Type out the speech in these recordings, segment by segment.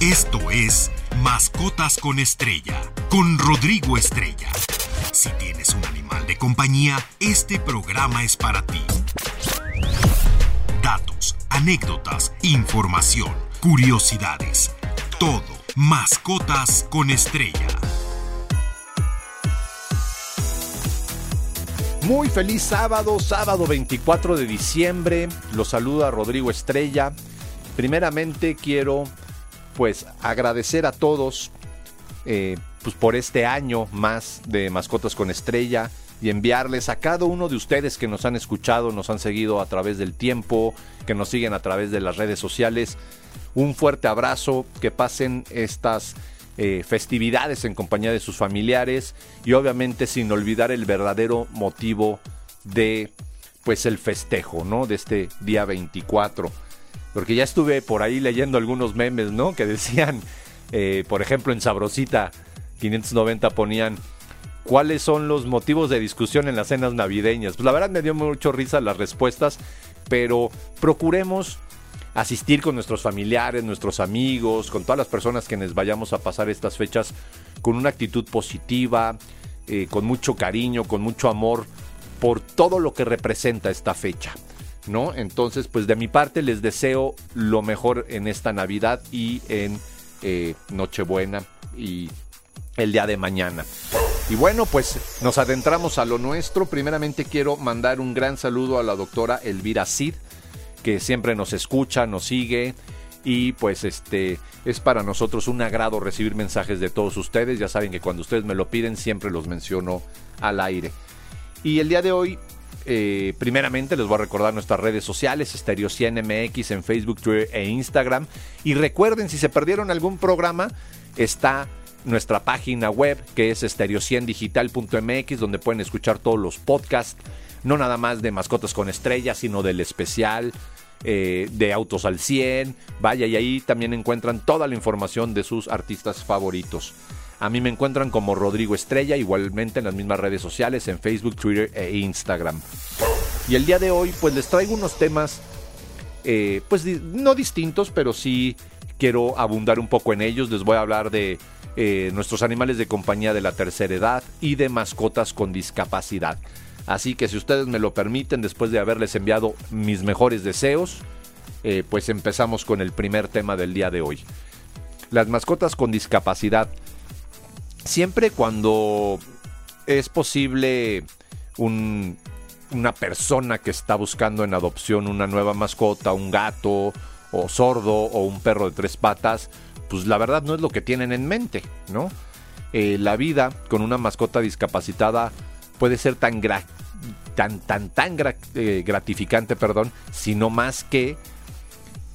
Esto es Mascotas con Estrella, con Rodrigo Estrella. Si tienes un animal de compañía, este programa es para ti. Datos, anécdotas, información, curiosidades. Todo. Mascotas con Estrella. Muy feliz sábado, sábado 24 de diciembre. Los saluda Rodrigo Estrella. Primeramente quiero pues agradecer a todos eh, pues, por este año más de Mascotas con Estrella y enviarles a cada uno de ustedes que nos han escuchado, nos han seguido a través del tiempo, que nos siguen a través de las redes sociales. Un fuerte abrazo, que pasen estas eh, festividades en compañía de sus familiares y obviamente sin olvidar el verdadero motivo de pues el festejo, ¿no? De este día 24 porque ya estuve por ahí leyendo algunos memes, ¿no? Que decían, eh, por ejemplo, en Sabrosita 590 ponían, ¿cuáles son los motivos de discusión en las cenas navideñas? Pues la verdad me dio mucho risa las respuestas, pero procuremos asistir con nuestros familiares, nuestros amigos, con todas las personas que nos vayamos a pasar estas fechas con una actitud positiva, eh, con mucho cariño, con mucho amor por todo lo que representa esta fecha. ¿No? Entonces, pues de mi parte les deseo lo mejor en esta Navidad y en eh, Nochebuena y el día de mañana. Y bueno, pues nos adentramos a lo nuestro. Primeramente quiero mandar un gran saludo a la doctora Elvira Cid, que siempre nos escucha, nos sigue. Y pues este es para nosotros un agrado recibir mensajes de todos ustedes. Ya saben que cuando ustedes me lo piden siempre los menciono al aire. Y el día de hoy eh, primeramente les voy a recordar nuestras redes sociales, Stereo 100 MX en Facebook, Twitter e Instagram. Y recuerden, si se perdieron algún programa, está nuestra página web que es stereo100digital.mx donde pueden escuchar todos los podcasts, no nada más de mascotas con estrellas, sino del especial, eh, de Autos al 100. Vaya, y ahí también encuentran toda la información de sus artistas favoritos. A mí me encuentran como Rodrigo Estrella, igualmente en las mismas redes sociales, en Facebook, Twitter e Instagram. Y el día de hoy, pues les traigo unos temas, eh, pues no distintos, pero sí quiero abundar un poco en ellos. Les voy a hablar de eh, nuestros animales de compañía de la tercera edad y de mascotas con discapacidad. Así que si ustedes me lo permiten, después de haberles enviado mis mejores deseos, eh, pues empezamos con el primer tema del día de hoy. Las mascotas con discapacidad siempre cuando es posible una persona que está buscando en adopción una nueva mascota, un gato o sordo o un perro de tres patas, pues la verdad no es lo que tienen en mente, ¿no? Eh, la vida con una mascota discapacitada puede ser tan, tan, tan, tan eh, gratificante, perdón, sino más que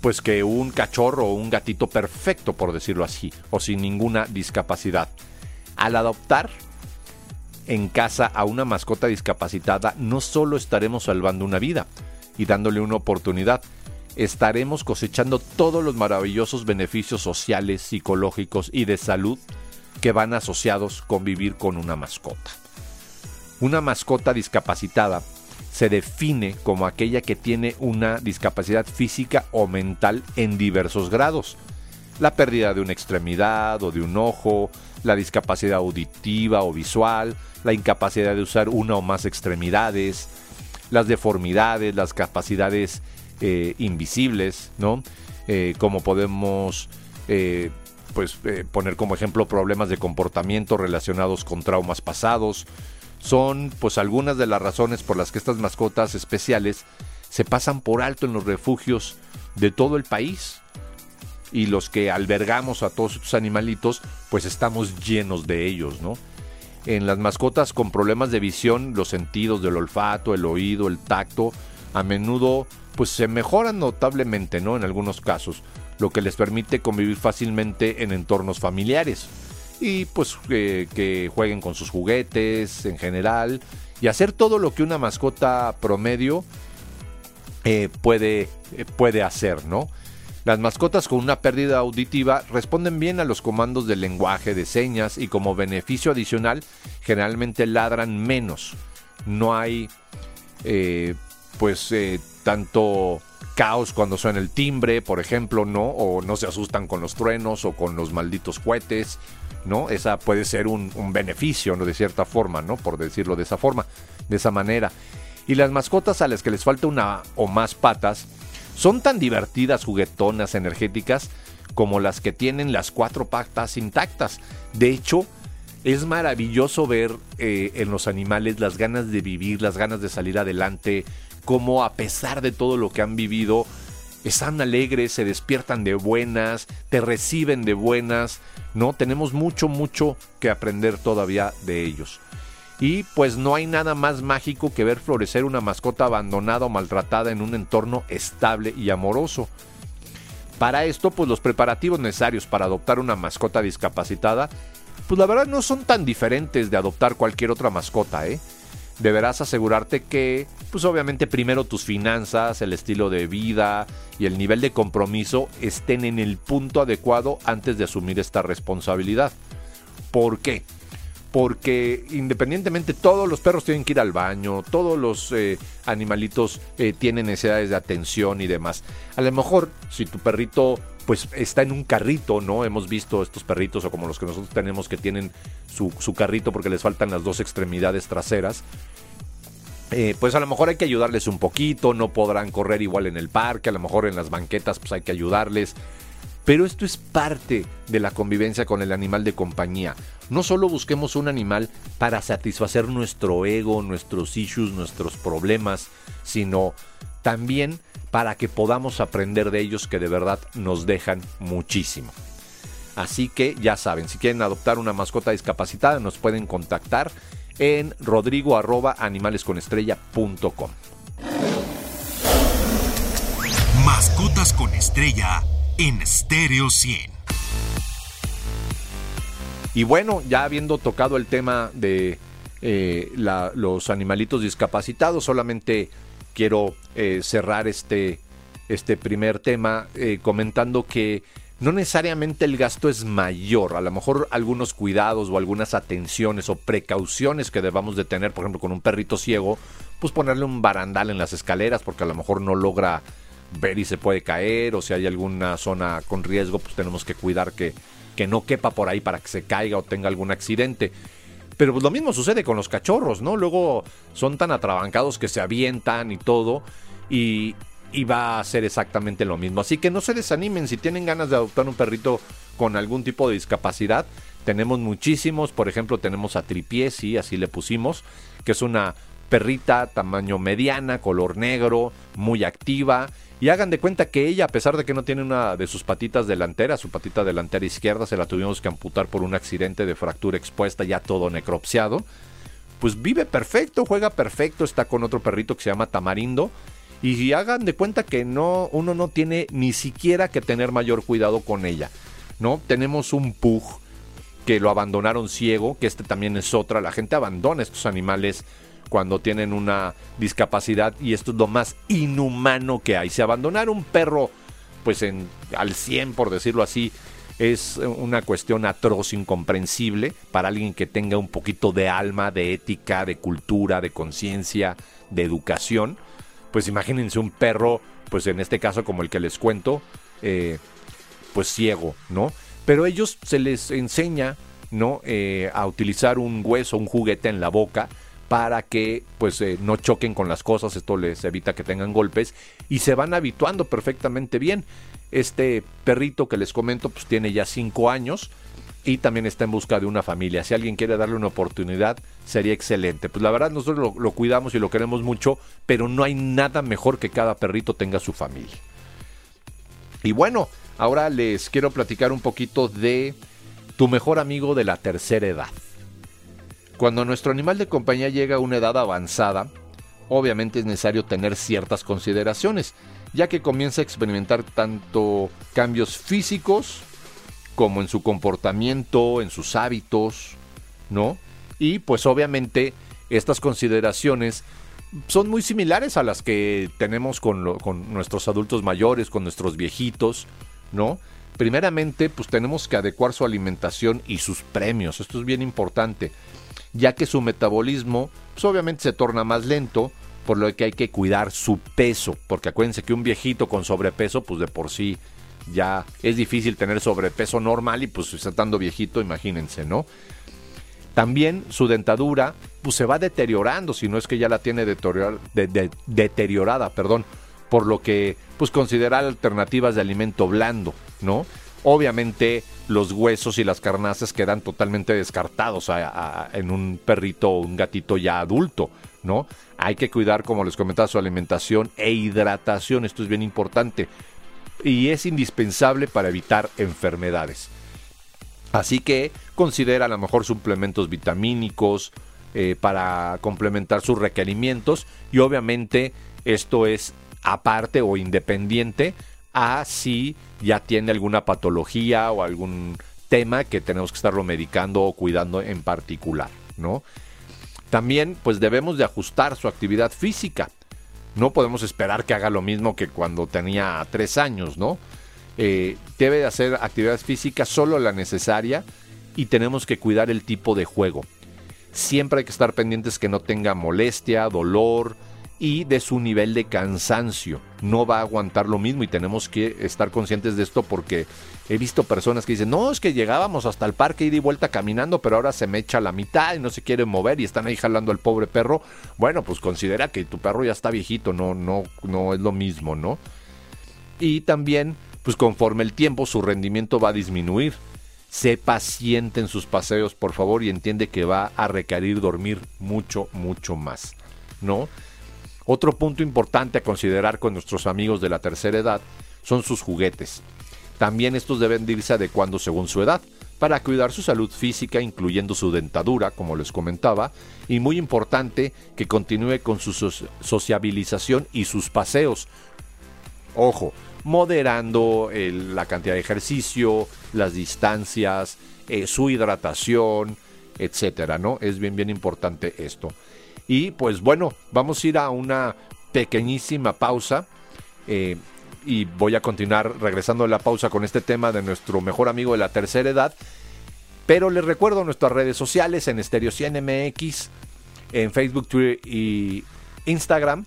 pues que un cachorro o un gatito perfecto, por decirlo así, o sin ninguna discapacidad. Al adoptar en casa a una mascota discapacitada, no solo estaremos salvando una vida y dándole una oportunidad, estaremos cosechando todos los maravillosos beneficios sociales, psicológicos y de salud que van asociados con vivir con una mascota. Una mascota discapacitada se define como aquella que tiene una discapacidad física o mental en diversos grados. La pérdida de una extremidad o de un ojo, la discapacidad auditiva o visual, la incapacidad de usar una o más extremidades, las deformidades, las capacidades eh, invisibles, ¿no? Eh, como podemos eh, pues, poner como ejemplo problemas de comportamiento relacionados con traumas pasados. Son pues algunas de las razones por las que estas mascotas especiales se pasan por alto en los refugios de todo el país y los que albergamos a todos estos animalitos, pues estamos llenos de ellos, ¿no? En las mascotas con problemas de visión, los sentidos del olfato, el oído, el tacto, a menudo pues se mejoran notablemente, ¿no? En algunos casos, lo que les permite convivir fácilmente en entornos familiares y pues que jueguen con sus juguetes en general y hacer todo lo que una mascota promedio eh, puede, eh, puede hacer, ¿no? Las mascotas con una pérdida auditiva responden bien a los comandos del lenguaje de señas y como beneficio adicional generalmente ladran menos. No hay eh, pues eh, tanto caos cuando suena el timbre, por ejemplo, ¿no? O no se asustan con los truenos o con los malditos cohetes, ¿no? Esa puede ser un, beneficio, ¿no? De cierta forma, ¿no? Por decirlo de esa forma, de esa manera. Y las mascotas a las que les falta una o más patas son tan divertidas, juguetonas, energéticas, como las que tienen las cuatro patas intactas. De hecho, es maravilloso ver eh, en los animales las ganas de vivir, las ganas de salir adelante, como a pesar de todo lo que han vivido, están alegres, se despiertan de buenas, te reciben de buenas, ¿no? Tenemos mucho, mucho que aprender todavía de ellos. Y pues no hay nada más mágico que ver florecer una mascota abandonada o maltratada en un entorno estable y amoroso. Para esto, pues los preparativos necesarios para adoptar una mascota discapacitada, pues la verdad no son tan diferentes de adoptar cualquier otra mascota, ¿eh? deberás asegurarte que, pues obviamente primero tus finanzas, el estilo de vida y el nivel de compromiso estén en el punto adecuado antes de asumir esta responsabilidad. ¿Por qué? Porque independientemente todos los perros tienen que ir al baño, todos los eh, animalitos eh, tienen necesidades de atención y demás. A lo mejor si tu perrito pues está en un carrito, ¿no? Hemos visto estos perritos o como los que nosotros tenemos que tienen su, carrito porque les faltan las dos extremidades traseras. Eh, pues a lo mejor hay que ayudarles un poquito, no podrán correr igual en el parque, a lo mejor en las banquetas pues hay que ayudarles. Pero esto es parte de la convivencia con el animal de compañía. No solo busquemos un animal para satisfacer nuestro ego, nuestros issues, nuestros problemas, sino también para que podamos aprender de ellos que de verdad nos dejan muchísimo. Así que ya saben, si quieren adoptar una mascota discapacitada nos pueden contactar en rodrigo animalesconestrella.com. Mascotas con estrella en Stereo 100. Y bueno, ya habiendo tocado el tema de eh, los animalitos discapacitados, solamente quiero eh, cerrar este, este primer tema eh, comentando que no necesariamente el gasto es mayor, a lo mejor algunos cuidados o algunas atenciones o precauciones que debamos de tener, por ejemplo, con un perrito ciego, pues ponerle un barandal en las escaleras porque a lo mejor no logra ver y se puede caer, o si hay alguna zona con riesgo, pues tenemos que cuidar que, que no quepa por ahí para que se caiga o tenga algún accidente. Pero pues lo mismo sucede con los cachorros, ¿no? Luego son tan atrabancados que se avientan y todo. Y, y va a ser exactamente lo mismo. Así que no se desanimen si tienen ganas de adoptar un perrito con algún tipo de discapacidad. Tenemos muchísimos, por ejemplo tenemos a Tripié, sí, así le pusimos, que es una perrita tamaño mediana, color negro, muy activa. Y hagan de cuenta que ella, a pesar de que no tiene una de sus patitas delanteras, su patita delantera izquierda se la tuvimos que amputar por un accidente de fractura expuesta, ya todo necropsiado, pues vive perfecto, juega perfecto, está con otro perrito que se llama Tamarindo y hagan de cuenta que no, uno no tiene ni siquiera que tener mayor cuidado con ella. ¿no? Tenemos un pug que lo abandonaron ciego, que este también es otra. La gente abandona estos animales cuando tienen una discapacidad y esto es lo más inhumano que hay. Si abandonar un perro pues en, al 100 por decirlo así es una cuestión atroz, incomprensible para alguien que tenga un poquito de alma, de ética, de cultura, de conciencia, de educación pues imagínense un perro, pues en este caso como el que les cuento, eh, pues ciego, ¿no? Pero ellos se les enseña, ¿no? Eh, a utilizar un hueso, un juguete en la boca para que pues eh, no choquen con las cosas, esto les evita que tengan golpes y se van habituando perfectamente bien. Este perrito que les comento pues tiene ya 5 años, y también está en busca de una familia. Si alguien quiere darle una oportunidad, sería excelente. Pues la verdad nosotros lo, cuidamos y lo queremos mucho, pero no hay nada mejor que cada perrito tenga su familia. Y bueno, ahora les quiero platicar un poquito de tu mejor amigo de la tercera edad. Cuando nuestro animal de compañía llega a una edad avanzada, obviamente es necesario tener ciertas consideraciones, ya que comienza a experimentar tanto cambios físicos como en su comportamiento, en sus hábitos, ¿no? Y pues obviamente estas consideraciones son muy similares a las que tenemos con, nuestros adultos mayores, con nuestros viejitos, ¿no? Primeramente, pues tenemos que adecuar su alimentación y sus premios. Esto es bien importante, ya que su metabolismo, pues obviamente se torna más lento por lo que hay que cuidar su peso, porque acuérdense que un viejito con sobrepeso, pues de por sí ya es difícil tener sobrepeso normal y pues estando viejito, imagínense, ¿no? También su dentadura pues se va deteriorando, si no es que ya la tiene deteriorada, perdón, por lo que pues considerar alternativas de alimento blando, ¿no? Obviamente los huesos y las carnazas quedan totalmente descartados en un perrito o un gatito ya adulto, ¿no? Hay que cuidar, como les comentaba, su alimentación e hidratación, esto es bien importante y es indispensable para evitar enfermedades. Así que considera a lo mejor suplementos vitamínicos eh, para complementar sus requerimientos y obviamente esto es aparte o independiente a si ya tiene alguna patología o algún tema que tenemos que estarlo medicando o cuidando en particular, ¿no? También pues debemos de ajustar su actividad física. No podemos esperar que haga lo mismo que cuando tenía tres años, ¿no? Eh, debe de hacer actividad física solo la necesaria y tenemos que cuidar el tipo de juego. Siempre hay que estar pendientes que no tenga molestia, dolor y de su nivel de cansancio. No va a aguantar lo mismo y tenemos que estar conscientes de esto porque he visto personas que dicen, no, es que llegábamos hasta el parque ida y vuelta caminando, pero ahora se me echa la mitad y no se quiere mover y están ahí jalando al pobre perro. Bueno, pues considera que tu perro ya está viejito, no, no, no es lo mismo, ¿no? Y también, pues conforme el tiempo, su rendimiento va a disminuir. Sé paciente en sus paseos, por favor, y entiende que va a requerir dormir mucho, mucho más, ¿no? Otro punto importante a considerar con nuestros amigos de la tercera edad son sus juguetes. También estos deben irse adecuando según su edad para cuidar su salud física, incluyendo su dentadura, como les comentaba, y muy importante que continúe con su sociabilización y sus paseos. Ojo, moderando la cantidad de ejercicio, las distancias, eh, su hidratación, etcétera, ¿no? Es bien, bien importante esto. Y pues bueno, vamos a ir a una pequeñísima pausa. Eh, y voy a continuar regresando a la pausa con este tema de nuestro mejor amigo de la tercera edad. Pero les recuerdo nuestras redes sociales en Stereo 100 MX, en Facebook, Twitter y Instagram.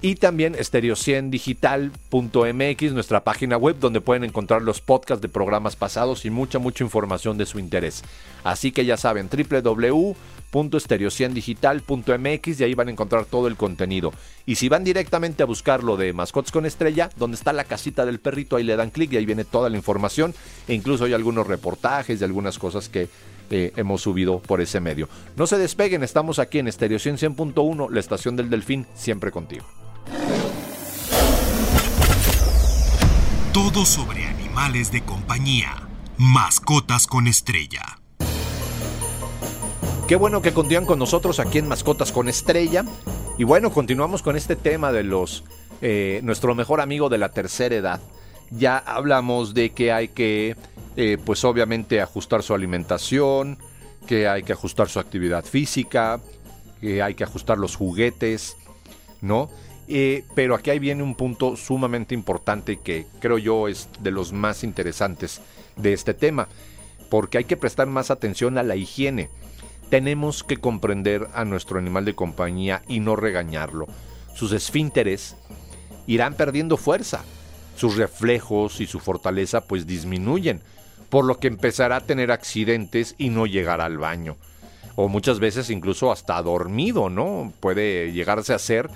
Y también stereo100digital.mx, nuestra página web donde pueden encontrar los podcasts de programas pasados y mucha, mucha información de su interés. Así que ya saben, www www.stereo100digital.mx y ahí van a encontrar todo el contenido. Y si van directamente a buscar lo de Mascots con Estrella, donde está la casita del perrito, ahí le dan clic y ahí viene toda la información. E incluso hay algunos reportajes de algunas cosas que eh, hemos subido por ese medio. No se despeguen, estamos aquí en Stereo 100.1, la estación del Delfín, siempre contigo. Todo sobre animales de compañía. Mascotas con estrella. Qué bueno que continúan con nosotros aquí en Mascotas con Estrella. Y bueno, continuamos con este tema de los eh, nuestro mejor amigo de la tercera edad. Ya hablamos de que hay que, eh, pues obviamente, ajustar su alimentación, que hay que ajustar su actividad física, que hay que ajustar los juguetes, ¿no? Eh, pero aquí ahí viene un punto sumamente importante que creo yo es de los más interesantes de este tema, porque hay que prestar más atención a la higiene tenemos que comprender a nuestro animal de compañía y no regañarlo. Sus esfínteres irán perdiendo fuerza, sus reflejos y su fortaleza pues disminuyen, por lo que empezará a tener accidentes y no llegará al baño. O muchas veces incluso hasta dormido, ¿no? Puede llegarse a ser.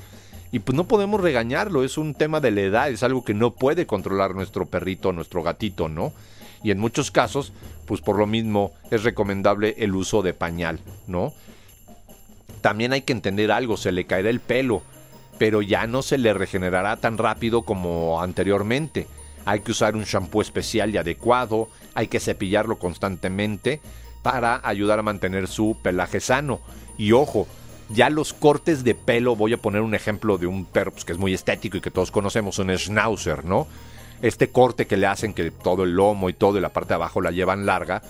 Y pues no podemos regañarlo, es un tema de la edad, es algo que no puede controlar nuestro perrito, nuestro gatito, ¿no? y en muchos casos, pues por lo mismo es recomendable el uso de pañal, ¿no? También hay que entender algo, se le caerá el pelo, pero ya no se le regenerará tan rápido como anteriormente. Hay que usar un shampoo especial y adecuado, hay que cepillarlo constantemente para ayudar a mantener su pelaje sano. Y ojo, ya los cortes de pelo, voy a poner un ejemplo de un perro pues, que es muy estético y que todos conocemos, un schnauzer, ¿no? este corte que le hacen, que todo el lomo y todo y la parte de abajo la llevan larga,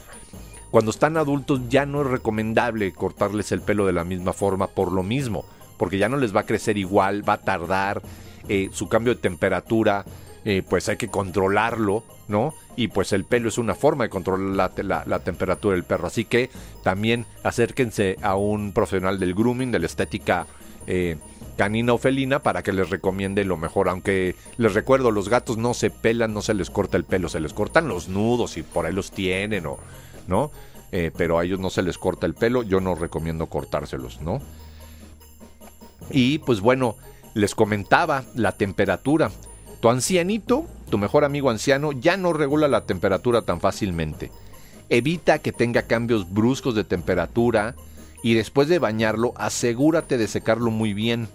cuando están adultos ya no es recomendable cortarles el pelo de la misma forma por lo mismo, porque ya no les va a crecer igual, va a tardar, eh, su cambio de temperatura, eh, pues hay que controlarlo, ¿no? Y pues el pelo es una forma de controlar la, temperatura del perro, así que también acérquense a un profesional del grooming, de la estética eh, canina o felina para que les recomiende lo mejor. Aunque les recuerdo, los gatos no se pelan, no se les corta el pelo, se les cortan los nudos y por ahí los tienen, o, ¿no? Eh, pero a ellos no se les corta el pelo, yo no recomiendo cortárselos, ¿no? Y pues bueno, les comentaba la temperatura. Tu ancianito, tu mejor amigo anciano, ya no regula la temperatura tan fácilmente. Evita que tenga cambios bruscos de temperatura y después de bañarlo, asegúrate de secarlo muy bien.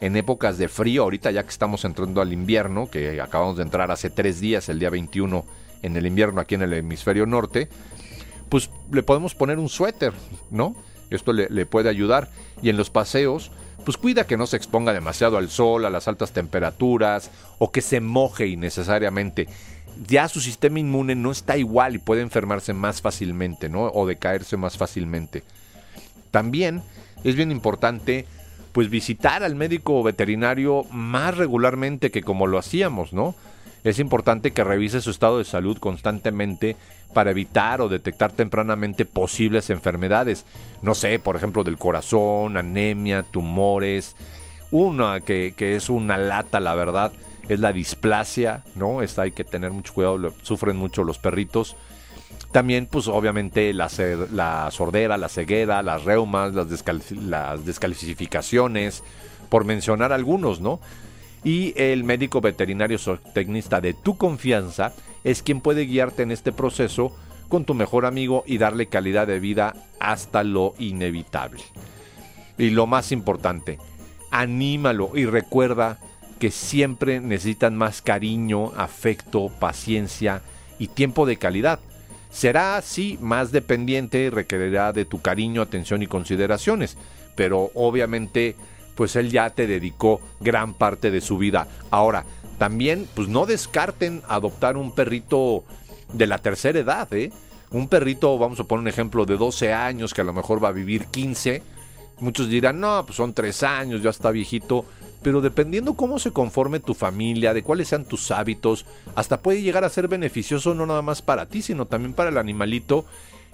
En épocas de frío, ahorita ya que estamos entrando al invierno, que acabamos de entrar hace tres días, el día 21 en el invierno aquí en el hemisferio norte, pues le podemos poner un suéter, ¿no? Esto le, le puede ayudar. Y en los paseos, pues cuida que no se exponga demasiado al sol, a las altas temperaturas o que se moje innecesariamente. Ya su sistema inmune no está igual y puede enfermarse más fácilmente, ¿no? O decaerse más fácilmente. También es bien importante pues visitar al médico veterinario más regularmente que como lo hacíamos, ¿no? Es importante que revise su estado de salud constantemente para evitar o detectar tempranamente posibles enfermedades. No sé, por ejemplo, del corazón, anemia, tumores. Una que, es una lata, la verdad, es la displasia, ¿no? Esta hay que tener mucho cuidado, sufren mucho los perritos. También, pues obviamente, la, la sordera, la ceguera, las reumas, las, las descalificaciones, por mencionar algunos, ¿no? Y el médico veterinario zootecnista de tu confianza es quien puede guiarte en este proceso con tu mejor amigo y darle calidad de vida hasta lo inevitable. Y lo más importante, anímalo y recuerda que siempre necesitan más cariño, afecto, paciencia y tiempo de calidad. Será así más dependiente y requerirá de tu cariño, atención y consideraciones, pero obviamente pues él ya te dedicó gran parte de su vida. Ahora, también, pues no descarten adoptar un perrito de la tercera edad, ¿eh? Un perrito, vamos a poner un ejemplo, de 12 años que a lo mejor va a vivir 15. Muchos dirán, no, pues son 3 años, ya está viejito. Pero dependiendo cómo se conforme tu familia, de cuáles sean tus hábitos, hasta puede llegar a ser beneficioso no nada más para ti, sino también para el animalito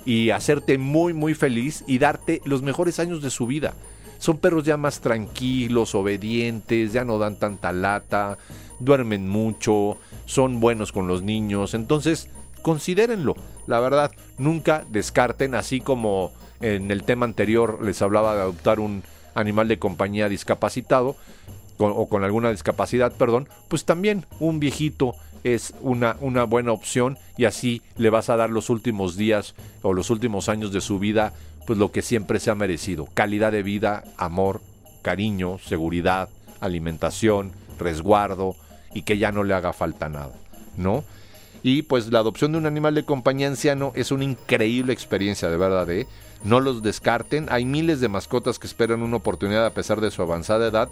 y hacerte muy, muy feliz y darte los mejores años de su vida. Son perros ya más tranquilos, obedientes, ya no dan tanta lata, duermen mucho, son buenos con los niños. Entonces, considérenlo. La verdad, nunca descarten, así como en el tema anterior les hablaba de adoptar un animal de compañía discapacitado o con alguna discapacidad, perdón, pues también un viejito es una, buena opción y así le vas a dar los últimos días o los últimos años de su vida pues lo que siempre se ha merecido, calidad de vida, amor, cariño, seguridad, alimentación, resguardo y que ya no le haga falta nada, ¿no? Y pues la adopción de un animal de compañía anciano es una increíble experiencia, de verdad, ¿eh? No los descarten, hay miles de mascotas que esperan una oportunidad a pesar de su avanzada edad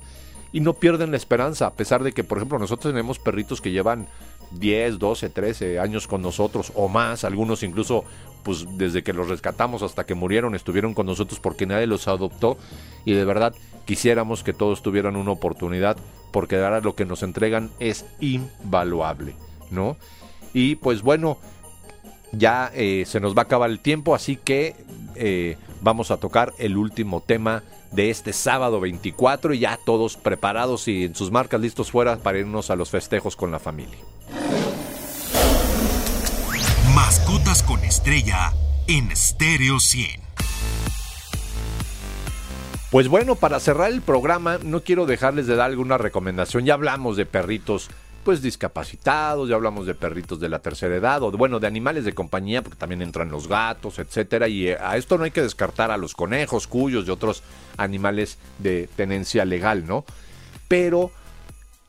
y no pierden la esperanza, a pesar de que, por ejemplo, nosotros tenemos perritos que llevan 10, 12, 13 años con nosotros o más, algunos incluso pues desde que los rescatamos hasta que murieron estuvieron con nosotros porque nadie los adoptó y de verdad quisiéramos que todos tuvieran una oportunidad porque ahora lo que nos entregan es invaluable, ¿no? Y pues bueno, ya eh, se nos va a acabar el tiempo, así que eh, vamos a tocar el último tema de este sábado 24 y ya todos preparados y en sus marcas listos fuera para irnos a los festejos con la familia. Mascotas con estrella en Stereo 100. Pues bueno, para cerrar el programa, no quiero dejarles de dar alguna recomendación. Ya hablamos de perritos pues discapacitados, ya hablamos de perritos de la tercera edad, o bueno, de animales de compañía, porque también entran los gatos, etcétera, y eh, a esto no hay que descartar a los conejos, cuyos y otros animales de tenencia legal, ¿no? Pero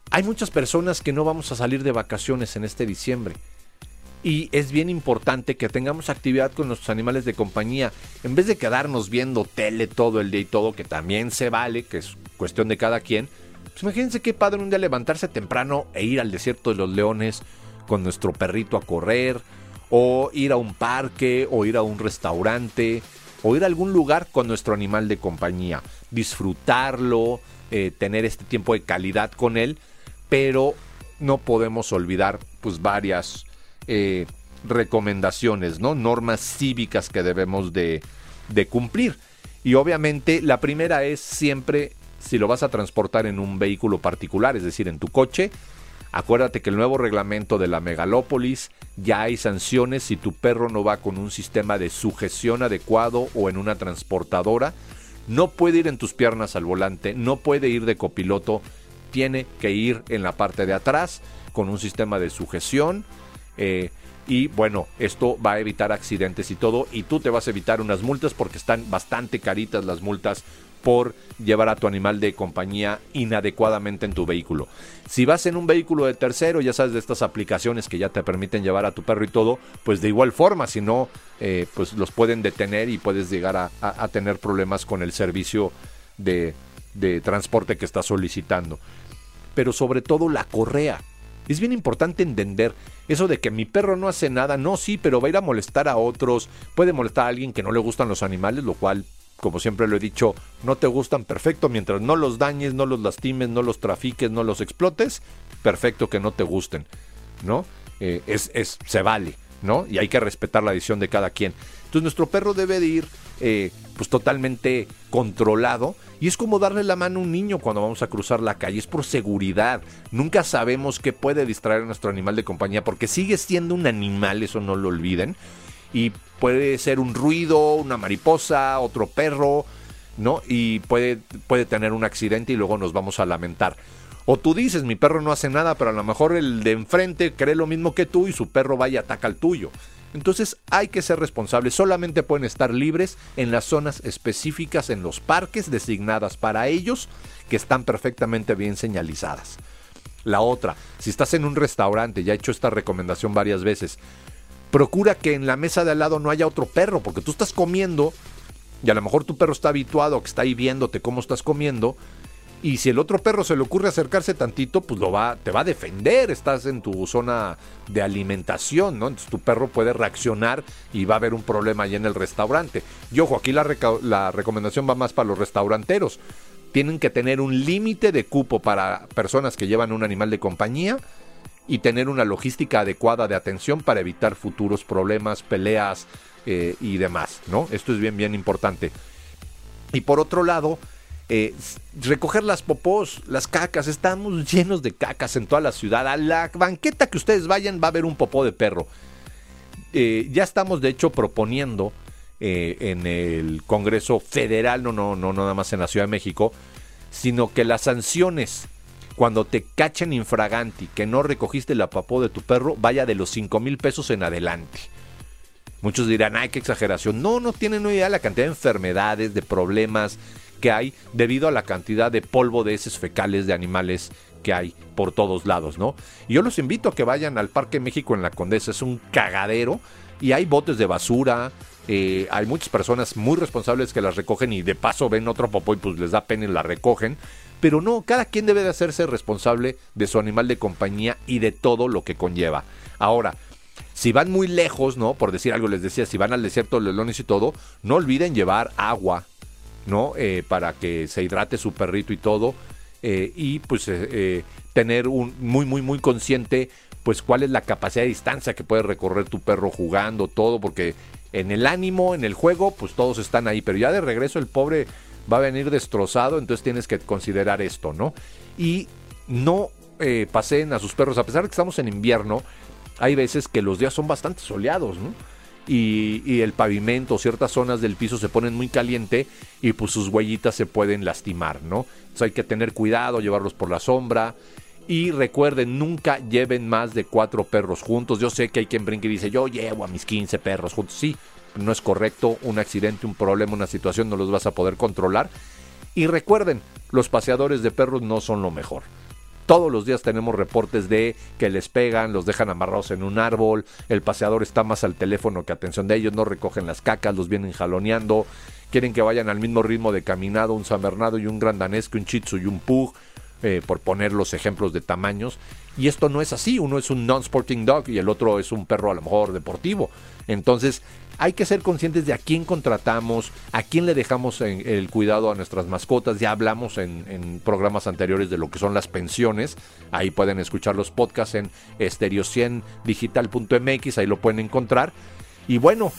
hay muchas personas que no vamos a salir de vacaciones en este diciembre. Y es bien importante que tengamos actividad con nuestros animales de compañía. En vez de quedarnos viendo tele todo el día y todo, que también se vale, que es cuestión de cada quien, pues imagínense qué padre un día levantarse temprano e ir al desierto de los leones con nuestro perrito a correr, o ir a un parque, o ir a un restaurante, o ir a algún lugar con nuestro animal de compañía. Disfrutarlo, eh, tener este tiempo de calidad con él, pero no podemos olvidar pues varias eh, recomendaciones, ¿no? Normas cívicas que debemos de, de cumplir. Y obviamente la primera es siempre si lo vas a transportar en un vehículo particular, es decir, en tu coche, acuérdate que el nuevo reglamento de la megalópolis ya hay sanciones si tu perro no va con un sistema de sujeción adecuado o en una transportadora. No puede ir en tus piernas al volante, no puede ir de copiloto, tiene que ir en la parte de atrás con un sistema de sujeción. Eh, y bueno, esto va a evitar accidentes y todo. Y tú te vas a evitar unas multas porque están bastante caritas las multas por llevar a tu animal de compañía inadecuadamente en tu vehículo. Si vas en un vehículo de tercero, ya sabes de estas aplicaciones que ya te permiten llevar a tu perro y todo, pues de igual forma, si no, eh, pues los pueden detener y puedes llegar a, tener problemas con el servicio de, de transporte que estás solicitando. Pero sobre todo la correa. Es bien importante entender eso de que mi perro no hace nada, no, sí, pero va a ir a molestar a otros, puede molestar a alguien que no le gustan los animales, lo cual, como siempre lo he dicho, no te gustan, perfecto, mientras no los dañes, no los lastimes, no los trafiques, no los explotes, perfecto que no te gusten, ¿no? Eh, es, es, se vale, ¿no? Y hay que respetar la decisión de cada quien. Entonces nuestro perro debe de ir eh, pues totalmente controlado y es como darle la mano a un niño cuando vamos a cruzar la calle, es por seguridad. Nunca sabemos qué puede distraer a nuestro animal de compañía porque sigue siendo un animal, eso no lo olviden. Y puede ser un ruido, una mariposa, otro perro, ¿no? Y puede, puede tener un accidente y luego nos vamos a lamentar. O tú dices, mi perro no hace nada, pero a lo mejor el de enfrente cree lo mismo que tú y su perro va y ataca al tuyo. Entonces hay que ser responsables. Solamente pueden estar libres en las zonas específicas en los parques designadas para ellos, que están perfectamente bien señalizadas. La otra, si estás en un restaurante, ya he hecho esta recomendación varias veces, procura que en la mesa de al lado no haya otro perro, porque tú estás comiendo y a lo mejor tu perro está habituado, que está ahí viéndote cómo estás comiendo, y si el otro perro se le ocurre acercarse tantito, pues lo va, te va a defender. Estás en tu zona de alimentación, ¿no? Entonces tu perro puede reaccionar y va a haber un problema ahí en el restaurante. Y ojo, aquí la, recomendación va más para los restauranteros. Tienen que tener un límite de cupo para personas que llevan un animal de compañía y tener una logística adecuada de atención para evitar futuros problemas, peleas eh, y demás, ¿no? Esto es bien, bien importante. Y por otro lado, eh, recoger las popós, las cacas, estamos llenos de cacas en toda la ciudad. A la banqueta que ustedes vayan va a haber un popó de perro. Eh, ya estamos de hecho proponiendo eh, en el Congreso Federal, no, no, no, nada más en la Ciudad de México, sino que las sanciones cuando te cachen infraganti que no recogiste la popó de tu perro vaya de los 5 mil pesos en adelante. Muchos dirán, ay, qué exageración. No, no tienen idea de la cantidad de enfermedades, de problemas, que hay debido a la cantidad de polvo de heces fecales de animales que hay por todos lados, ¿no? Y yo los invito a que vayan al Parque México en la Condesa, es un cagadero y hay botes de basura, eh, hay muchas personas muy responsables que las recogen y de paso ven otro popó y pues les da pena y la recogen. Pero no, cada quien debe de hacerse responsable de su animal de compañía y de todo lo que conlleva. Ahora, si van muy lejos, ¿no? Por decir algo, les decía, si van al desierto de Leones y todo, no olviden llevar agua, ¿no? Eh, para que se hidrate su perrito y todo. Eh, y pues eh, tener un muy, muy, muy consciente pues cuál es la capacidad de distancia que puede recorrer tu perro jugando, todo, porque en el ánimo, en el juego, pues todos están ahí, pero ya de regreso el pobre va a venir destrozado, entonces tienes que considerar esto, ¿no? Y no pasen a sus perros, a pesar de que estamos en invierno, hay veces que los días son bastante soleados, ¿no? Y, el pavimento, ciertas zonas del piso se ponen muy caliente y pues sus huellitas se pueden lastimar, ¿no? Hay que tener cuidado, llevarlos por la sombra. Y recuerden, nunca lleven más de cuatro perros juntos. Yo sé que hay quien brinque y dice, yo llevo a mis 15 perros juntos. Sí, no es correcto. Un accidente, un problema, una situación no los vas a poder controlar. Y recuerden, los paseadores de perros no son lo mejor. Todos los días tenemos reportes de que les pegan, los dejan amarrados en un árbol, el paseador está más al teléfono que atención de ellos, no recogen las cacas, los vienen jaloneando, quieren que vayan al mismo ritmo de caminado un San Bernardo y un Gran que un Chitsu y un Pug, eh, por poner los ejemplos de tamaños. Y esto no es así, uno es un non-sporting dog y el otro es un perro a lo mejor deportivo. Entonces, hay que ser conscientes de a quién contratamos, a quién le dejamos el cuidado a nuestras mascotas. Ya hablamos en, programas anteriores de lo que son las pensiones. Ahí pueden escuchar los podcasts en estereo100digital.mx, ahí lo pueden encontrar. Y bueno,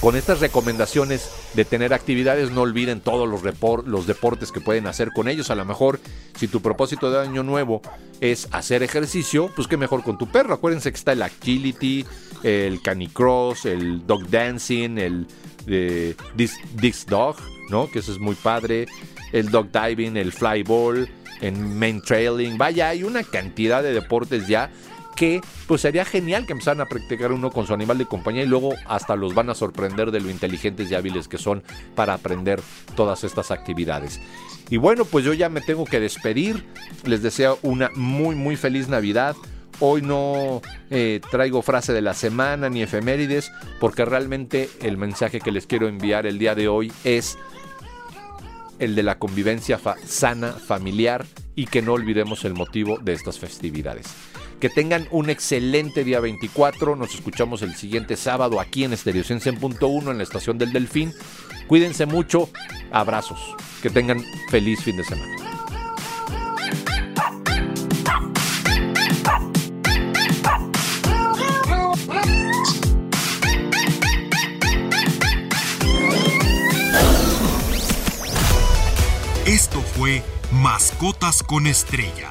Con estas recomendaciones de tener actividades, no olviden todos los, los deportes que pueden hacer con ellos. A lo mejor, si tu propósito de año nuevo es hacer ejercicio, pues qué mejor con tu perro. Acuérdense que está el agility, el canicross, el dog dancing, el eh, disc, dog, ¿no? Que eso es muy padre. El dog diving, el fly ball, en main trailing. Vaya, hay una cantidad de deportes ya que pues sería genial que empezaran a practicar uno con su animal de compañía y luego hasta los van a sorprender de lo inteligentes y hábiles que son para aprender todas estas actividades. Y bueno, pues yo ya me tengo que despedir. Les deseo una muy muy feliz Navidad. Hoy no eh, traigo frase de la semana ni efemérides porque realmente el mensaje que les quiero enviar el día de hoy es el de la convivencia sana familiar y que no olvidemos el motivo de estas festividades. Que tengan un excelente día 24. Nos escuchamos el siguiente sábado aquí en Estereo 100.1 en la estación del Delfín. Cuídense mucho. Abrazos. Que tengan feliz fin de semana. Esto fue Mascotas con Estrella.